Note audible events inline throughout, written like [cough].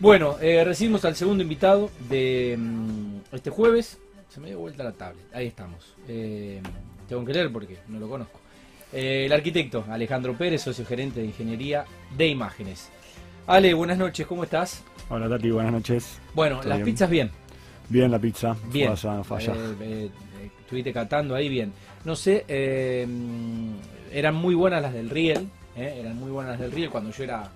Bueno, eh, recibimos al segundo invitado de mm, este jueves. Se me dio vuelta la tablet. Ahí estamos. Eh, tengo que leer porque no lo conozco. Eh, el arquitecto Alejandro Pérez, socio gerente de ingeniería de imágenes. Ale, buenas noches, ¿cómo estás? Hola Tati, buenas noches. Bueno, ¿Todo las bien? pizzas bien. Bien la pizza, Bien. falla, no falla. Eh, estuviste catando ahí bien. No sé, eh, mm, eran muy buenas las del Riel. eh, eran muy buenas las del Riel cuando yo era,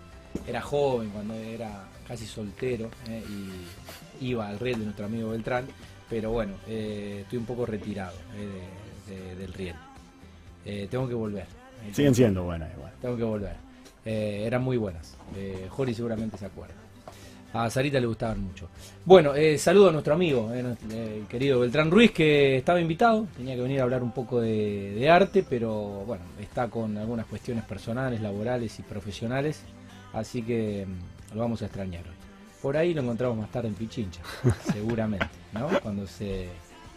era joven, cuando era casi soltero eh, y iba al Riel de nuestro amigo Beltrán. Pero bueno, eh, estoy un poco retirado eh, de- de- del Riel. Tengo que volver. Siguen siendo buenas igual. tengo que volver. Eran muy buenas. Jori seguramente se acuerda. A Sarita le gustaban mucho. Bueno, eh, saludo a nuestro amigo, eh, el querido Beltrán Ruiz, que estaba invitado. Tenía que venir a hablar un poco de, de arte, pero bueno, está con algunas cuestiones personales, laborales y profesionales. Así que mm, lo vamos a extrañar hoy. Por ahí lo encontramos más tarde en Pichincha, [laughs] seguramente, ¿no? Cuando se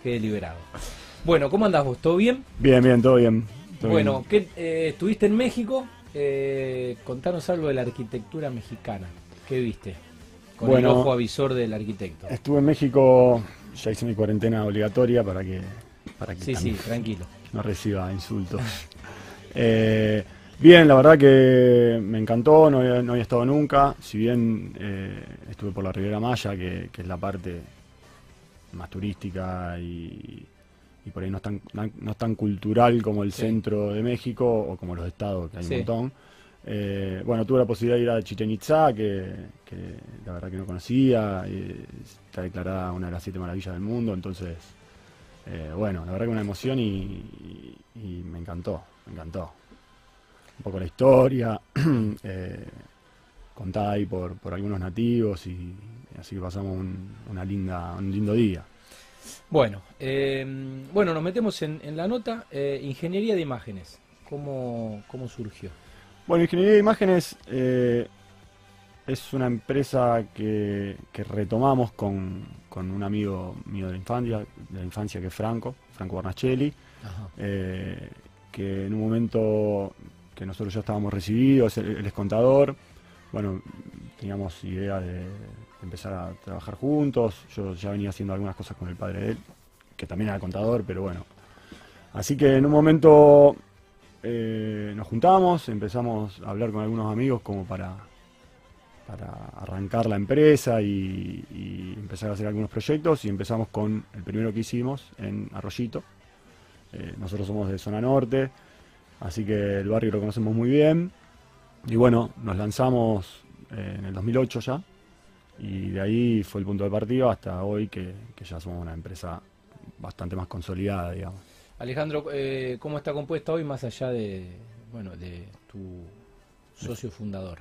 quede liberado. Bueno, ¿cómo andás vos? ¿Todo bien? Bien, bien, todo bien. todo Bueno, bien. ¿qué, eh, estuviste en México. Eh, contanos algo de la arquitectura mexicana. ¿Qué viste? Con Bueno. el ojo avisor del arquitecto. Estuve en México, ya hice mi cuarentena obligatoria para que, para que Sí, sí, tranquilo. no reciba insultos. [laughs] Eh, bien, la verdad que me encantó, no había, no había estado nunca. Si bien eh, estuve por la Riviera Maya, que, que es la parte más turística y, y por ahí no es, tan, no es tan cultural como el Sí. centro de México o como los estados, que hay Sí. un montón. Eh, bueno, tuve la posibilidad de ir a Chichen Itza, que, que la verdad que no conocía, y está declarada una de las siete maravillas del mundo, entonces, eh, bueno, la verdad que una emoción y, y- y me encantó, me encantó. Un poco la historia, [clears throat] eh, contada ahí por, por algunos nativos y, así que pasamos un, una linda, un lindo día. Bueno, eh, bueno, nos metemos en, en la nota. eh, ingeniería de imágenes. ¿Cómo, cómo surgió? Bueno, Ingeniería de Imágenes es una empresa que, que retomamos con, con un amigo mío de la infancia, de la infancia que es Franco, Franco Barnacelli, que en un momento que nosotros ya estábamos recibidos, él, es contador, bueno, teníamos idea de empezar a trabajar juntos, yo ya venía haciendo algunas cosas con el padre de él, que también era contador, pero bueno. Así que en un momento eh, nos juntamos, empezamos a hablar con algunos amigos como para, para arrancar la empresa y, y empezar a hacer algunos proyectos y empezamos con el primero que hicimos en Arroyito. Eh, nosotros somos de zona norte, así que el barrio lo conocemos muy bien. Y bueno, nos lanzamos eh, en el 2008 ya, y de ahí fue el punto de partida hasta hoy que, que ya somos una empresa bastante más consolidada, digamos. Alejandro, eh, ¿cómo está compuesta hoy más allá de, bueno, de tu socio fundador?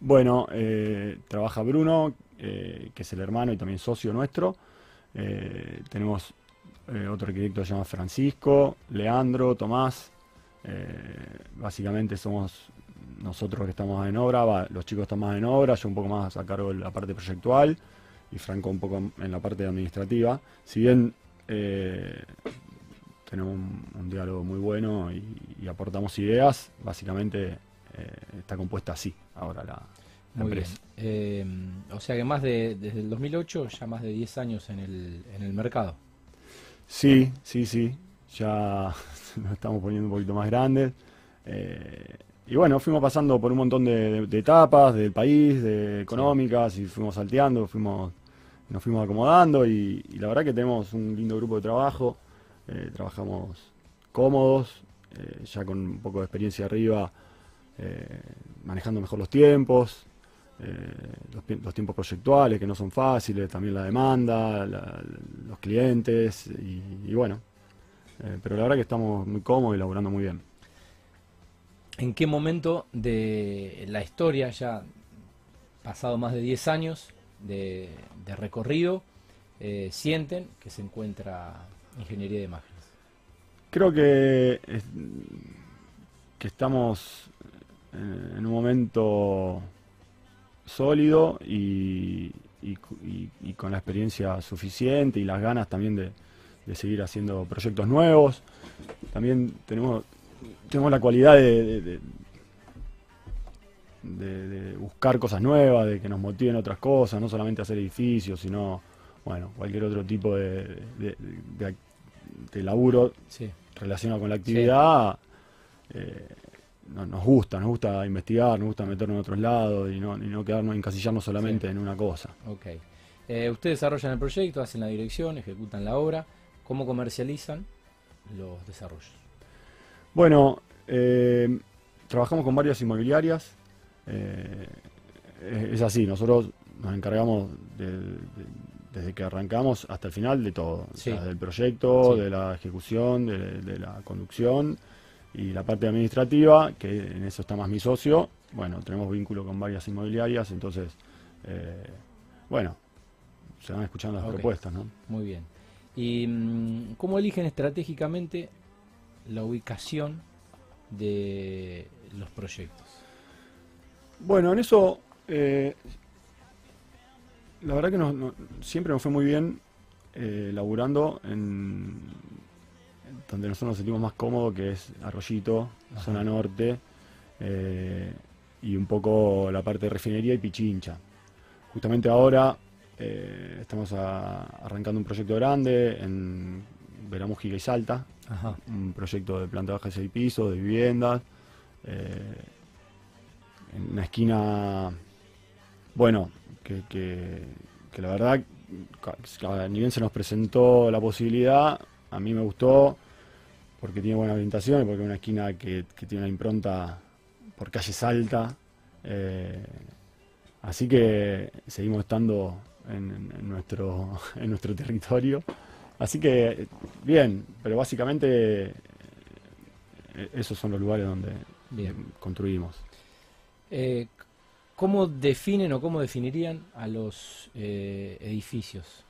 Bueno, eh, trabaja Bruno, eh, que es el hermano y también socio nuestro. Tenemos otro arquitecto que se llama Francisco, Leandro, Tomás. Eh, básicamente somos nosotros que estamos en obra, va, los chicos están más en obra, yo un poco más a cargo de la parte proyectual y Franco un poco en la parte administrativa. Si bien eh, tenemos un, un diálogo muy bueno y, y aportamos ideas, básicamente eh, está compuesta así ahora la, la empresa. Eh, o sea que más de, desde el 2008, ya más de 10 años en el, en el mercado. Sí, sí, sí. Ya [laughs] nos estamos poniendo un poquito más grandes. Eh, y bueno, fuimos pasando por un montón de, etapas del país, de económicas, y fuimos salteando, fuimos, nos fuimos acomodando y, la verdad que tenemos un lindo grupo de trabajo. Eh, trabajamos cómodos, eh, ya con un poco de experiencia arriba, manejando mejor los tiempos, los, tiempos proyectuales que no son fáciles, también la demanda, los clientes y bueno. Eh, pero la verdad que estamos muy cómodos y laburando muy bien. ¿En qué momento de la historia, ya pasado más de 10 años de, de recorrido, eh, sienten que se encuentra ingeniería de imágenes? Creo que, es- que estamos en, en un momento sólido y, y cu- y- y con la experiencia suficiente y las ganas también de, de seguir haciendo proyectos nuevos. También tenemos, tenemos la cualidad de, de- de- de, buscar cosas nuevas, de que nos motiven otras cosas, no solamente hacer edificios, sino, bueno, cualquier otro tipo de, de, laburo relacionado con la actividad. Eh, nos gusta, nos gusta investigar, nos gusta meternos en otros lados y no, y no quedarnos, encasillarnos solamente en una cosa. Ok. Eh, ustedes desarrollan el proyecto, hacen la dirección, ejecutan la obra. ¿Cómo comercializan los desarrollos? Bueno, eh, trabajamos con varias inmobiliarias. Eh, es, así, nosotros nos encargamos desde que arrancamos hasta el final de todo. del proyecto, de la ejecución, de, la conducción y la parte administrativa, que en eso está más mi socio. Bueno, tenemos vínculo con varias inmobiliarias, entonces, eh, bueno, se van escuchando las propuestas, ¿no? Muy bien. ¿Y mm, cómo eligen estratégicamente la ubicación de los proyectos? Bueno, en eso, eh, la verdad que siempre nos fue muy bien eh, laburando en donde nosotros nos sentimos más cómodos, que es Arroyito, zona norte, eh, y un poco la parte de refinería y Pichincha. Justamente ahora eh, estamos arrancando un proyecto grande en Veramújica y Salta, un proyecto de planta baja de seis pisos, de viviendas, eh, en una esquina, bueno, que, que, la verdad, ni bien se nos presentó la posibilidad, a mí me gustó porque tiene buena orientación y porque es una esquina que, tiene una impronta por calle Salta. Eh, así que seguimos estando en, nuestro, [laughs] en nuestro territorio. Así que, bien, pero básicamente eh, esos son los lugares donde construimos. Eh, ¿Cómo definen o cómo definirían a los eh, edificios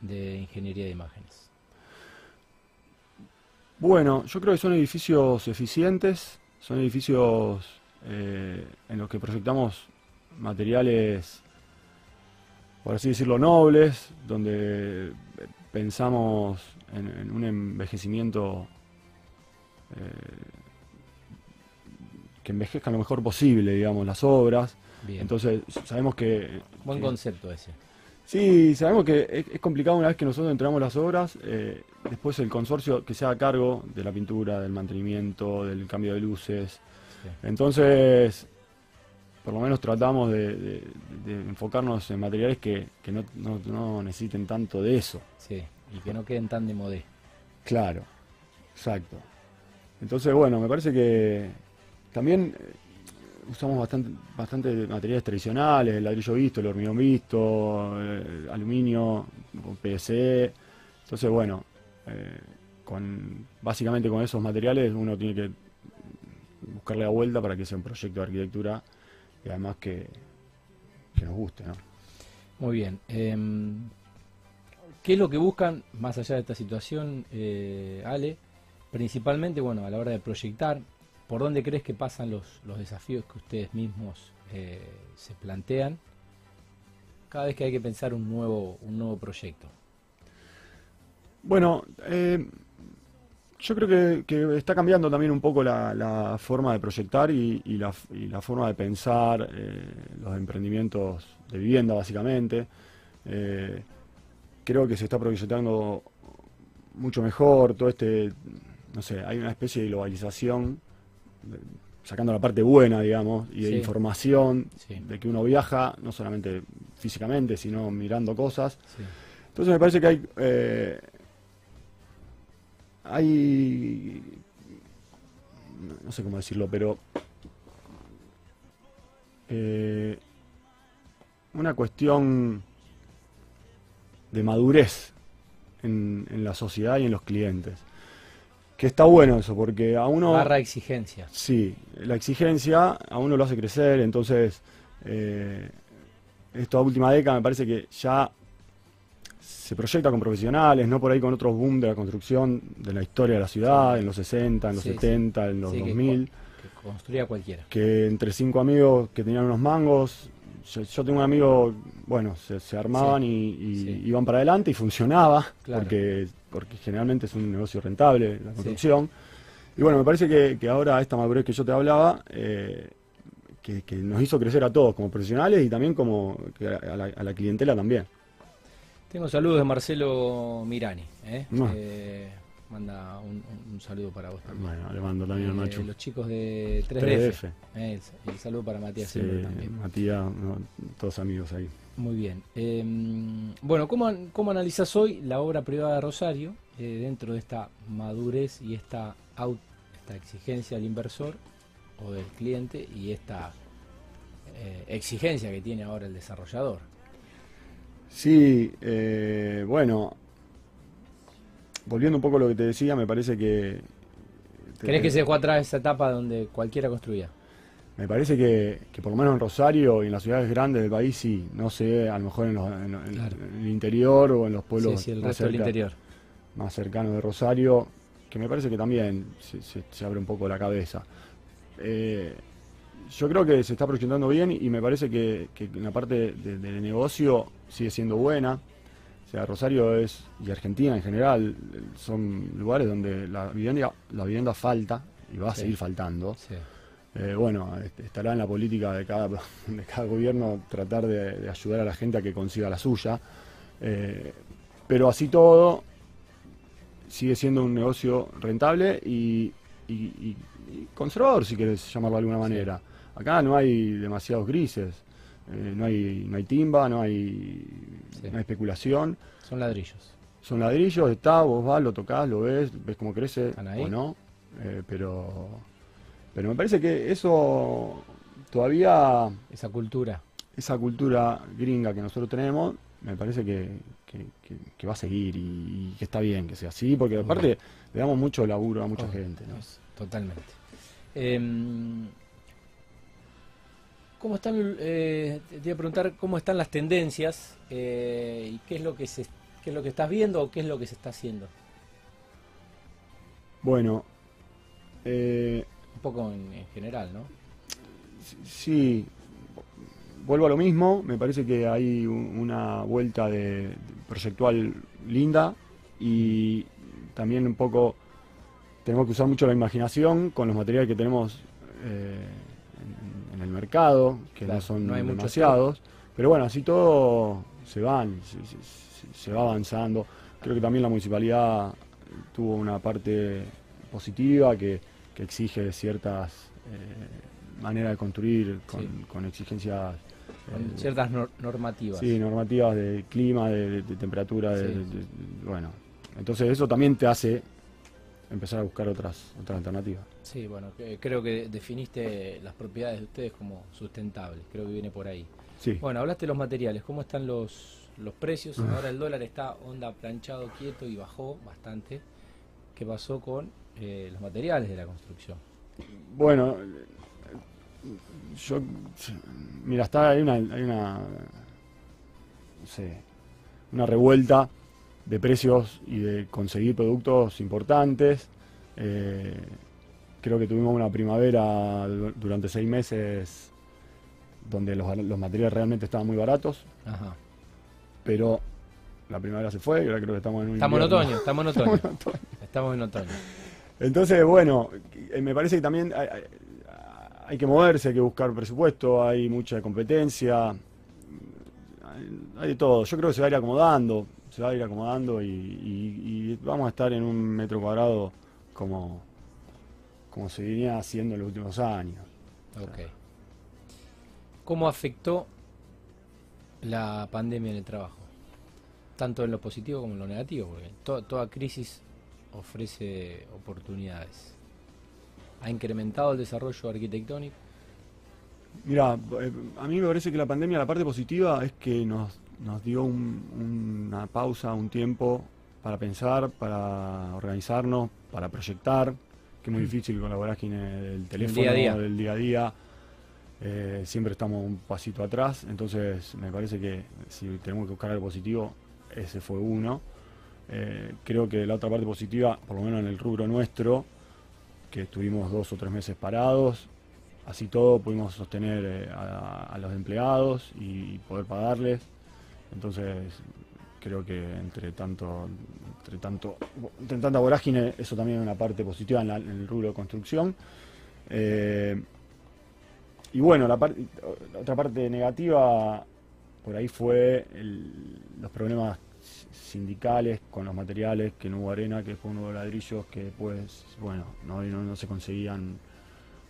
de ingeniería de imágenes? Bueno, yo creo que son edificios eficientes, son edificios en los que proyectamos materiales por así decirlo, nobles, donde pensamos en, un envejecimiento eh, que envejezcan lo mejor posible, digamos, las obras. Entonces, sabemos que... Buen concepto ese. Sí, sabemos que es, complicado una vez que nosotros entregamos las obras, eh, después el consorcio que sea a cargo de la pintura, del mantenimiento, del cambio de luces. Entonces, por lo menos tratamos de, enfocarnos en materiales que, no, necesiten tanto de eso. Sí, y que no queden tan de modé. Claro, exacto. Entonces, bueno, me parece que también eh, usamos bastante, bastante materiales tradicionales, el ladrillo visto, el hormigón visto, el aluminio, PSE. Entonces, bueno, eh, con, básicamente con esos materiales uno tiene que buscarle la vuelta para que sea un proyecto de arquitectura y además que, nos guste. ¿no? Muy bien. Em, ¿Qué es lo que buscan, más allá de esta situación, eh, Ale? Principalmente, bueno, a la hora de proyectar, ¿por dónde crees que pasan los, los desafíos que ustedes mismos eh, se plantean cada vez que hay que pensar un nuevo, un nuevo proyecto? Bueno, eh, yo creo que, está cambiando también un poco la, forma de proyectar y, la, forma de pensar eh, los emprendimientos de vivienda, básicamente. Eh, creo que se está proyectando mucho mejor todo este, no sé, hay una especie de globalización, sacando la parte buena, digamos, y de información, de que uno viaja, no solamente físicamente, sino mirando cosas. Entonces me parece que hay... Eh, hay, no sé cómo decirlo, pero eh, una cuestión de madurez en, la sociedad y en los clientes. Que está bueno eso, porque a uno... Barra exigencia. Sí, la exigencia a uno lo hace crecer, entonces eh, esta última década me parece que ya se proyecta con profesionales, no por ahí con otros boom de la construcción de la historia de la ciudad, en los 60, en los 70, en los 2000. Que, construía cualquiera. Que entre cinco amigos que tenían unos mangos, yo, tengo un amigo, bueno, se, armaban y, iban para adelante y funcionaba, porque, porque generalmente es un negocio rentable la construcción. Y bueno, me parece que, ahora esta madurez que yo te hablaba, eh, que, que nos hizo crecer a todos como profesionales y también como a, la, a la clientela también. Tengo saludos de Marcelo Mirani. ¿eh? No. Eh, manda un, un saludo para vos también. Bueno, le mando también a Eh, Nacho. los chicos de 3DF. 3DF. Eh, el, el saludo para Matías Sí, también. Matías, no, todos amigos ahí. Muy bien. Eh, bueno, ¿cómo, ¿cómo analizás hoy la obra privada de Rosario eh, dentro de esta madurez y esta, esta exigencia del inversor o del cliente y esta eh, exigencia que tiene ahora el desarrollador? Sí, eh, bueno, volviendo un poco a lo que te decía, me parece que... ¿Crees que se dejó atrás esa etapa donde cualquiera construía? Me parece que, que por lo menos en Rosario y en las ciudades grandes del país sí, no sé, a lo mejor en, los- en- en- Claro. en el interior o en los pueblos Sí, sí, el más, resto del interior. más cercanos de Rosario, que me parece que también se, se- se abre un poco la cabeza. Eh, yo creo que se está proyectando bien y me parece que, que la parte de- del negocio sigue siendo buena. O sea, Rosario es, y Argentina en general, son lugares donde la vivienda, la vivienda falta y va a Sí. seguir faltando. Sí. Eh, bueno, estará en la política de cada, [laughs] de cada gobierno tratar de, de ayudar a la gente a que consiga la suya. Eh, pero así todo, sigue siendo un negocio rentable y, y- y- y conservador, si quieres llamarlo de alguna manera. Acá no hay demasiados grises, eh, no, hay, no hay timba, no hay, Sí. no hay especulación. Son ladrillos. Son ladrillos, está, vos vas, lo tocas, lo ves, ves cómo crece o no. eh, pero, pero me parece que eso todavía, Esa cultura. esa cultura gringa que nosotros tenemos, me parece que, que- que- que va a seguir y, y que está bien que sea así, porque aparte le damos mucho laburo a mucha gente. ¿no? Totalmente. Em, ¿Cómo están? eh, te iba a preguntar cómo están las tendencias eh, y qué es lo que se, qué es lo que estás viendo o qué es lo que se está haciendo. Bueno, eh, Un poco en, en general, ¿no? Sí, vuelvo a lo mismo, me parece que hay un- una vuelta de, de proyectual linda y también un poco tenemos que usar mucho la imaginación con los materiales que tenemos eh, en, el mercado, que Claro, no son no hay mucho demasiados, pero bueno, así todo se van, se, se- se- se va avanzando. Creo que también la municipalidad tuvo una parte positiva que, que exige ciertas eh, maneras de construir con, Sí. con exigencias Con eh, ciertas nor- normativas. sí, normativas de clima, de, temperatura, de, Sí. de- de- bueno. Entonces eso también te hace empezar a buscar otras, otras alternativas. Sí, bueno, creo que definiste las propiedades de ustedes como sustentables. Creo que viene por ahí. Sí. Bueno, hablaste de los materiales. ¿Cómo están los, los precios? Ahora el dólar está onda planchado, quieto y bajó bastante. ¿Qué pasó con eh, los materiales de la construcción? Bueno, yo, mira, está, hay una, hay una, no sé, una revuelta de precios y de conseguir productos importantes. Eh, creo que tuvimos una primavera du- durante seis meses donde los, los materiales realmente estaban muy baratos, Ajá. pero la primavera se fue y ahora creo que estamos en un Estamos en otoño, estamos en [laughs] otoño. Estamos en otoño. Entonces, bueno, eh, me parece que también hay, hay- hay que moverse, hay que buscar presupuesto, hay mucha competencia, hay, hay de todo. Yo creo que se va a ir acomodando, se va a ir acomodando y, y- y vamos a estar en un metro cuadrado como, como se venía haciendo en los últimos años. Ok. ¿Cómo afectó la pandemia en el trabajo? Tanto en lo positivo como en lo negativo, porque to- toda crisis ofrece oportunidades. ¿Ha incrementado el desarrollo arquitectónico? Mira, eh, a mí me parece que la pandemia, la parte positiva es que nos, nos dio un- una pausa, un tiempo para pensar, para organizarnos, para proyectar, que es muy difícil con la vorágine del teléfono, día a día. del día a día. Eh, siempre estamos un pasito atrás, entonces me parece que si tenemos que buscar algo positivo, ese fue uno. Eh, creo que la otra parte positiva, por lo menos en el rubro nuestro, que estuvimos dos o tres meses parados, así todo pudimos sostener eh, a, a los empleados y poder pagarles. Entonces creo que entre tanto, entre tanto, entre tanta vorágine, eso también es una parte positiva en, el rubro de construcción. Eh, y bueno, la, otra parte negativa por ahí fue los problemas sindicales con los materiales, que no hubo arena, que fue uno de ladrillos, que después, bueno, no, no, se conseguían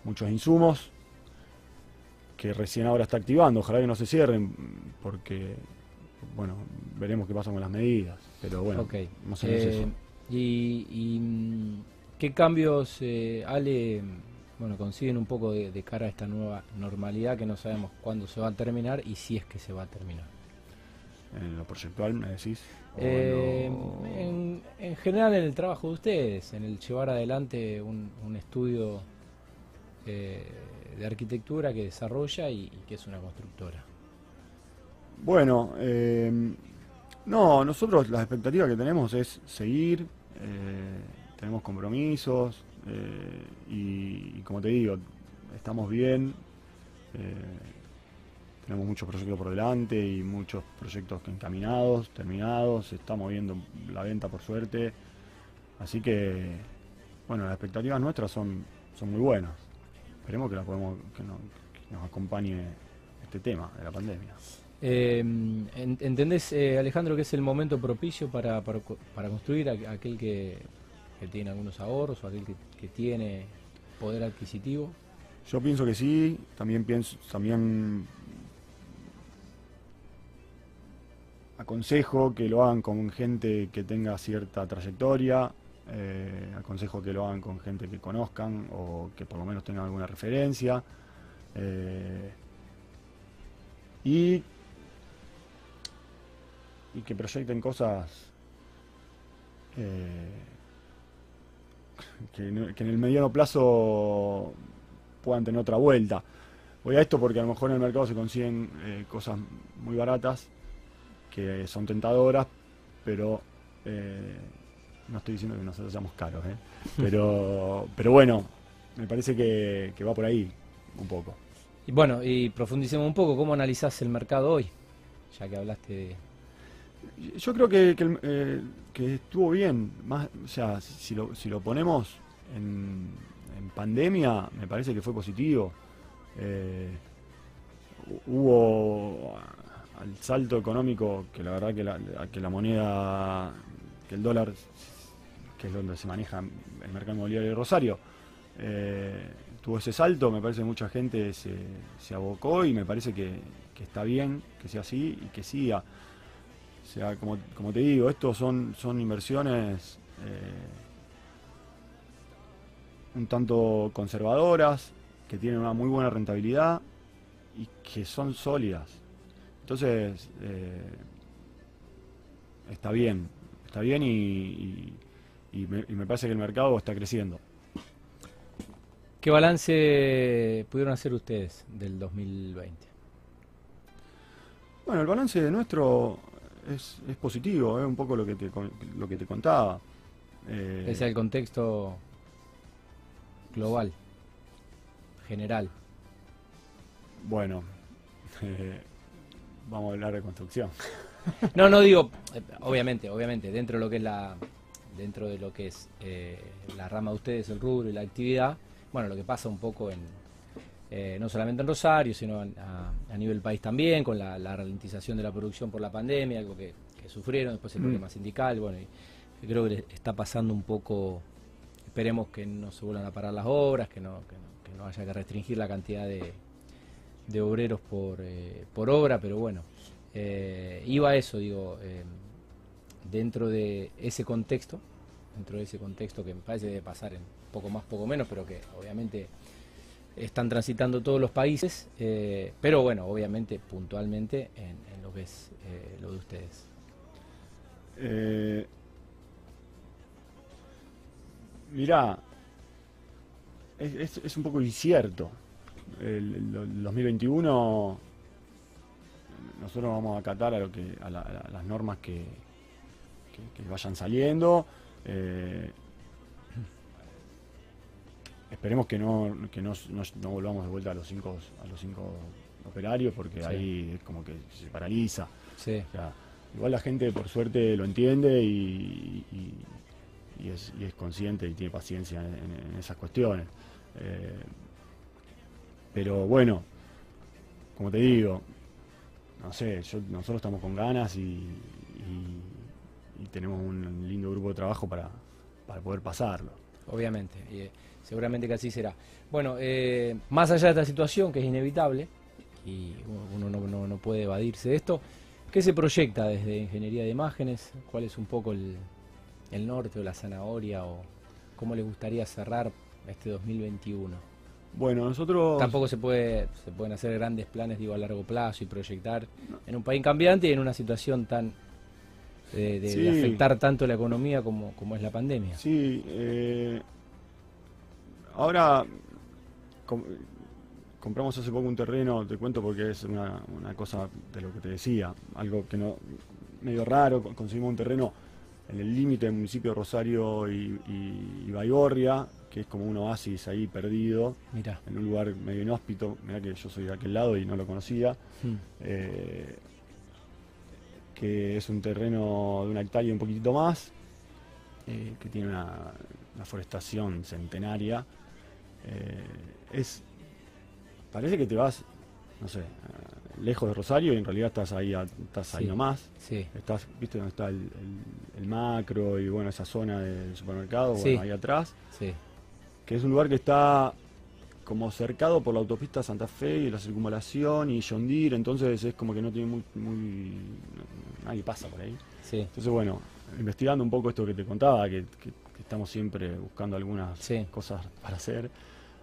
muchos insumos, que recién ahora está activando, ojalá que no se cierren, porque, bueno, veremos qué pasa con las medidas, pero bueno, más o menos eso. Eh, y, mm, qué cambios, eh, Ale, bueno, consiguen un poco de, cara a esta nueva normalidad que no sabemos cuándo se va a terminar y si es que se va a terminar. En lo proyectual, me decís. Eh, en, general en el trabajo de ustedes, en el llevar adelante un, estudio eh, de arquitectura que desarrolla y, que es una constructora. Bueno, eh, no, nosotros las expectativas que tenemos es seguir, tenemos compromisos, eh, y, como te digo, estamos bien, eh, tenemos muchos proyectos por delante y muchos proyectos encaminados, terminados, estamos viendo la venta por suerte, así que, bueno, las expectativas nuestras son, son muy buenas. Esperemos que, la podemos, que, nos acompañe este tema de la pandemia. Eh, ¿Entendés, Alejandro, que es el momento propicio para, para, construir aquel que que tiene algunos ahorros o aquel que, tiene poder adquisitivo? Yo pienso que sí, también pienso, también aconsejo que lo hagan con gente que tenga cierta trayectoria, eh, aconsejo que lo hagan con gente que conozcan o que por lo menos tengan alguna referencia. Eh, y, y que proyecten cosas eh, que, en el mediano plazo puedan tener otra vuelta. Voy a esto porque a lo mejor en el mercado se consiguen eh, cosas muy baratas que son tentadoras, pero eh, no estoy diciendo que nosotros seamos caros, [laughs] pero, pero bueno, me parece que, va por ahí un poco. Y bueno, y profundicemos un poco, ¿cómo analizás el mercado hoy? Ya que hablaste de yo creo que, eh, que, estuvo bien. Más, o sea, si lo, si lo ponemos en, pandemia, me parece que fue positivo. Eh, hubo al salto económico, que la verdad que la, que la moneda, que el dólar, que es donde se maneja el mercado inmobiliario de Rosario, eh, tuvo ese salto, me parece que mucha gente se, se abocó y me parece que, que está bien que sea así y que siga. O sea, como, te digo, estos son, son inversiones eh, un tanto conservadoras, que tienen una muy buena rentabilidad y que son sólidas. Entonces, eh, está bien, está bien y, me, y me parece que el mercado está creciendo. ¿Qué balance pudieron hacer ustedes del 2020? Bueno, el balance nuestro es, es positivo, es un poco lo que te, lo que te contaba. Eh, es el contexto global, general. Bueno, [laughs] vamos a hablar de construcción. [laughs] no, no digo, eh, obviamente, obviamente, dentro de lo que es la, dentro de lo que es eh, la rama de ustedes, el rubro y la actividad, bueno, lo que pasa un poco en, eh, no solamente en Rosario, sino a, nivel país también, con la, ralentización de la producción por la pandemia, algo que, sufrieron, después el mm. problema sindical, bueno, y, creo que está pasando un poco, esperemos que no se vuelvan a parar las obras, que no, que no, haya que restringir la cantidad de, obreros por, eh, por obra, pero bueno, eh, iba a eso, digo, dentro de ese contexto, dentro de ese contexto que me parece debe pasar en poco más, poco menos, pero que obviamente están transitando todos los países, eh, pero bueno, obviamente puntualmente en, lo que es eh, lo de ustedes. Eh, mirá, es, un poco incierto. El, 2021 nosotros vamos a acatar a, lo que, a, las normas que, que, vayan saliendo. Esperemos que no, que no, no, volvamos de vuelta a los cinco, a los cinco operarios porque ahí es como que se paraliza. igual la gente por suerte lo entiende y, y, es, y es, consciente y tiene paciencia en, esas cuestiones. Eh, pero bueno, como te digo, no sé, yo, nosotros estamos con ganas y, tenemos un lindo grupo de trabajo para, para poder pasarlo. Obviamente, seguramente que así será. Bueno, eh, más allá de esta situación que es inevitable, y uno no, no, puede evadirse de esto, ¿qué se proyecta desde Ingeniería de Imágenes? ¿Cuál es un poco el, el norte o la zanahoria o cómo les gustaría cerrar este 2021? Bueno, nosotros... Tampoco se, puede, se pueden hacer grandes planes digo, a largo plazo y proyectar en un país cambiante y en una situación tan... de, afectar tanto la economía como, como es la pandemia. Sí, eh, ahora compramos hace poco un terreno, te cuento porque es una, una, cosa de lo que te decía, algo que no medio raro, conseguimos un terreno en el límite del municipio de Rosario y, y, y Baigorria, que es como un oasis ahí perdido, en un lugar medio inhóspito. Mirá que yo soy de aquel lado y no lo conocía. Hmm. Eh, que es un terreno de una hectárea un poquitito más, eh, que tiene una, forestación centenaria. Eh, es parece que te vas, no sé, lejos de Rosario y en realidad estás ahí, estás ahí nomás. Estás, viste dónde está el, macro y bueno, esa zona del supermercado, bueno, ahí atrás. Sí que es un lugar que está como cercado por la autopista Santa Fe y la circunvalación y John entonces es como que no tiene muy, muy nadie pasa por ahí. Entonces bueno, investigando un poco esto que te contaba, que, estamos siempre buscando algunas cosas para hacer.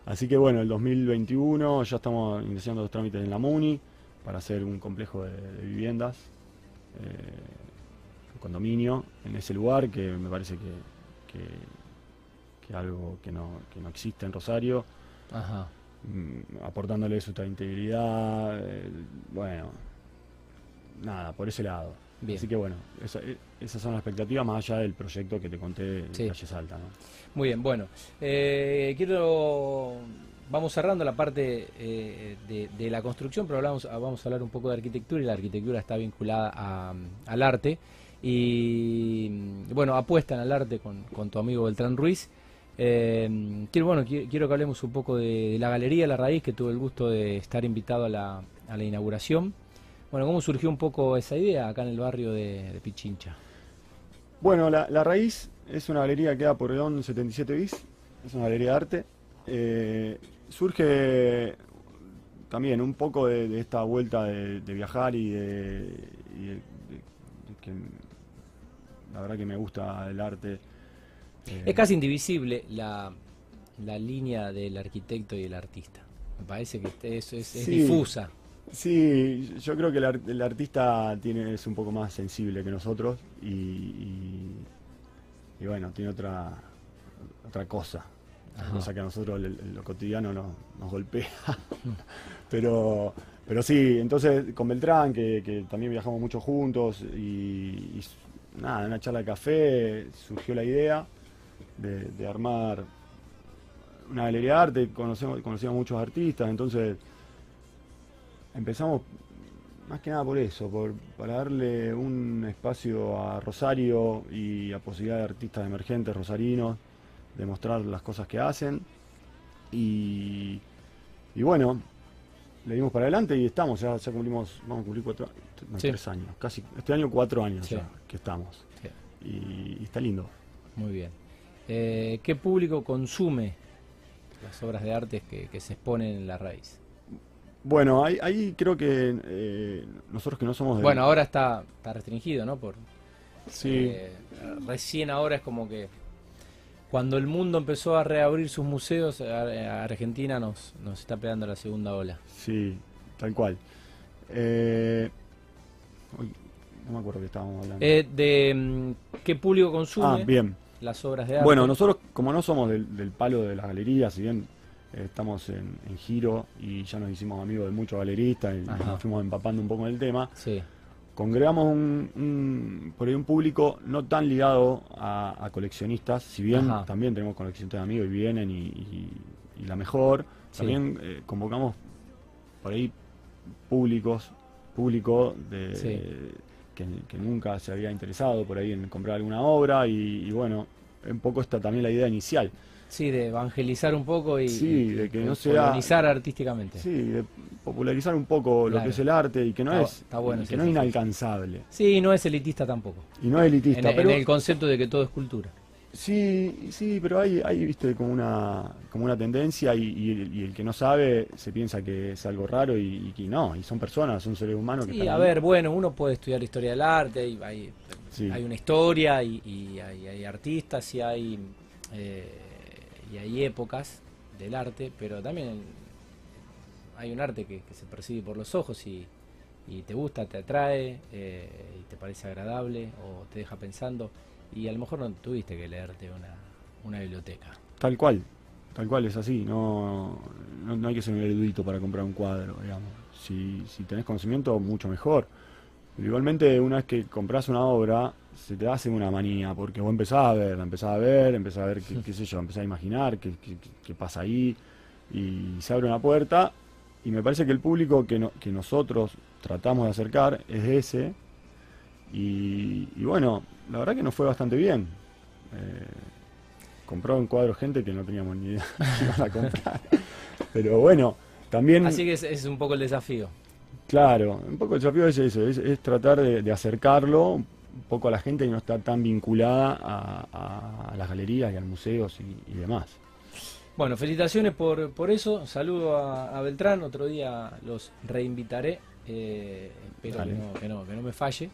Así que bueno, el 2021 ya estamos iniciando los trámites en la MUNI para hacer un complejo de, viviendas, eh, un condominio en ese lugar que me parece que que algo que no, que no existe en Rosario, Ajá. Mm, aportándole su integridad, eh, bueno, nada, por ese lado. Así que bueno, e, esas son las expectativas más allá del proyecto que te conté de Calle Salta. ¿no? Muy bien, bueno, eh, quiero, vamos cerrando la parte eh, de, la construcción, pero vamos, vamos a hablar un poco de arquitectura y la arquitectura está vinculada al arte. Y bueno, apuestan al arte con, con tu amigo Beltrán Ruiz. Eh, quiero, bueno, quiero que hablemos un poco de, la Galería La Raíz, que tuve el gusto de estar invitado a la, a la inauguración. Bueno, ¿cómo surgió un poco esa idea acá en el barrio de, Pichincha? Bueno, la, Raíz es una galería que queda por Redón 77 bis, es una galería de arte. Eh, surge también un poco de, esta vuelta de, viajar y de, que la verdad que me gusta el arte es casi indivisible la, línea del arquitecto y el artista. Me parece que eso es, difusa. Sí, yo creo que el, artista tiene, es un poco más sensible que nosotros y, y, bueno, tiene otra, otra cosa. Cosa que a nosotros lo cotidiano nos golpea. [laughs] pero, pero sí, entonces con Beltrán, que, también viajamos mucho juntos y, y nada, en una charla de café surgió la idea de, armar una galería de arte, conocemos, conocíamos muchos artistas, entonces empezamos más que nada por eso, por, para darle un espacio a Rosario y a posibilidad de artistas emergentes rosarinos, de mostrar las cosas que hacen. Y, y bueno, le dimos para adelante y estamos, ya, ya cumplimos, vamos a cumplir cuatro, tres años, casi, este año cuatro años ya que estamos. y está lindo. Muy bien. Eh, ¿Qué público consume las obras de arte que, se exponen en la raíz? Bueno, ahí, creo que eh, nosotros que no somos... Bueno, ahora está, restringido, ¿no? Por, sí. Eh, recién ahora es como que cuando el mundo empezó a reabrir sus museos, Argentina nos, nos está pegando la segunda ola. Sí, tal cual. no me acuerdo que estábamos hablando. de mm, qué público consume. Ah, bien las obras de arte. Bueno, nosotros como no somos del, palo de las galerías, si bien eh, estamos en, giro y ya nos hicimos amigos de muchos galeristas y nos fuimos empapando un poco del tema, congregamos un, por ahí un público no tan ligado a, coleccionistas, si bien también tenemos coleccionistas de amigos y vienen y, la mejor, también eh, convocamos por ahí públicos, público de... Que, nunca se había interesado por ahí en comprar alguna obra y, bueno, un poco está también la idea inicial. Sí, de evangelizar un poco y, Sí, y- de que y no sea- colonizar artísticamente. Sí, de popularizar un poco lo que es el arte y que no Está- es, está bueno y que no es inalcanzable. Sí, no es elitista tampoco. Y no es elitista, En, pero en el concepto de que todo es cultura. sí, sí, pero hay, hay viste, como una, como una tendencia y, y el, y el que no sabe se piensa que es algo raro y, y que no, y son personas, son seres humanos que Sí, están a ahí. ver, bueno, uno puede estudiar historia del arte, hay, hay, Sí. hay una historia y, y hay, hay artistas y hay, eh, y hay épocas del arte, pero también hay un arte que, se percibe por los ojos y, te gusta, te atrae eh, y te parece agradable o te deja pensando y a lo mejor no tuviste que leerte una, una biblioteca. Tal cual, tal cual es así, no, no, no hay que ser un erudito para comprar un cuadro, digamos. Si, si tenés conocimiento, mucho mejor. Pero igualmente, una vez que compras una obra, se te hace una manía, porque vos empezás a ver, empezás a ver, empezás a ver, qué, qué sé yo, empezás a imaginar qué, qué- pasa ahí, y se abre una puerta, y me parece que el público que, no- que nosotros tratamos de acercar es ese, y, y bueno, la verdad que nos fue bastante bien. Eh, compró un cuadro gente que no teníamos ni idea [laughs] que iban a comprar. Pero bueno, también, Así que es, es un poco el desafío. claro, un poco el desafío es eso, es, es tratar de, de acercarlo un poco a la gente que no está tan vinculada a, a las galerías y a los museos y, y demás. Bueno, felicitaciones por, por eso. Saludo a, a Beltrán. Otro día los reinvitaré. Eh, espero que no, que, no, que no me falle.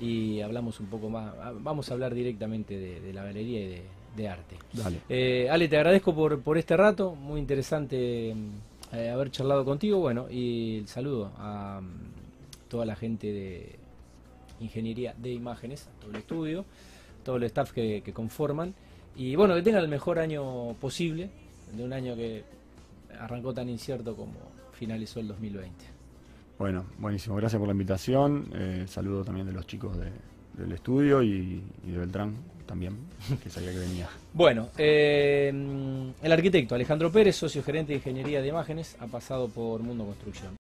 Y hablamos un poco más. ah, Vamos a hablar directamente de, de la galería y de, de arte. Dale. Eh, Ale, te agradezco por, por este rato. Muy interesante eh, haber charlado contigo. Bueno, y el saludo a mm, toda la gente de Ingeniería de Imágenes, todo el estudio, todo el staff que, que conforman. Y bueno, que tengan el mejor año posible, de un año que arrancó tan incierto como finalizó el 2020. Bueno, buenísimo, gracias por la invitación. Eh, saludo también de los chicos de- del estudio y, y de Beltrán también, [laughs] que sabía que venía. Bueno, eh, el arquitecto Alejandro Pérez, socio gerente de Ingeniería de Imágenes, ha pasado por Mundo Construcción.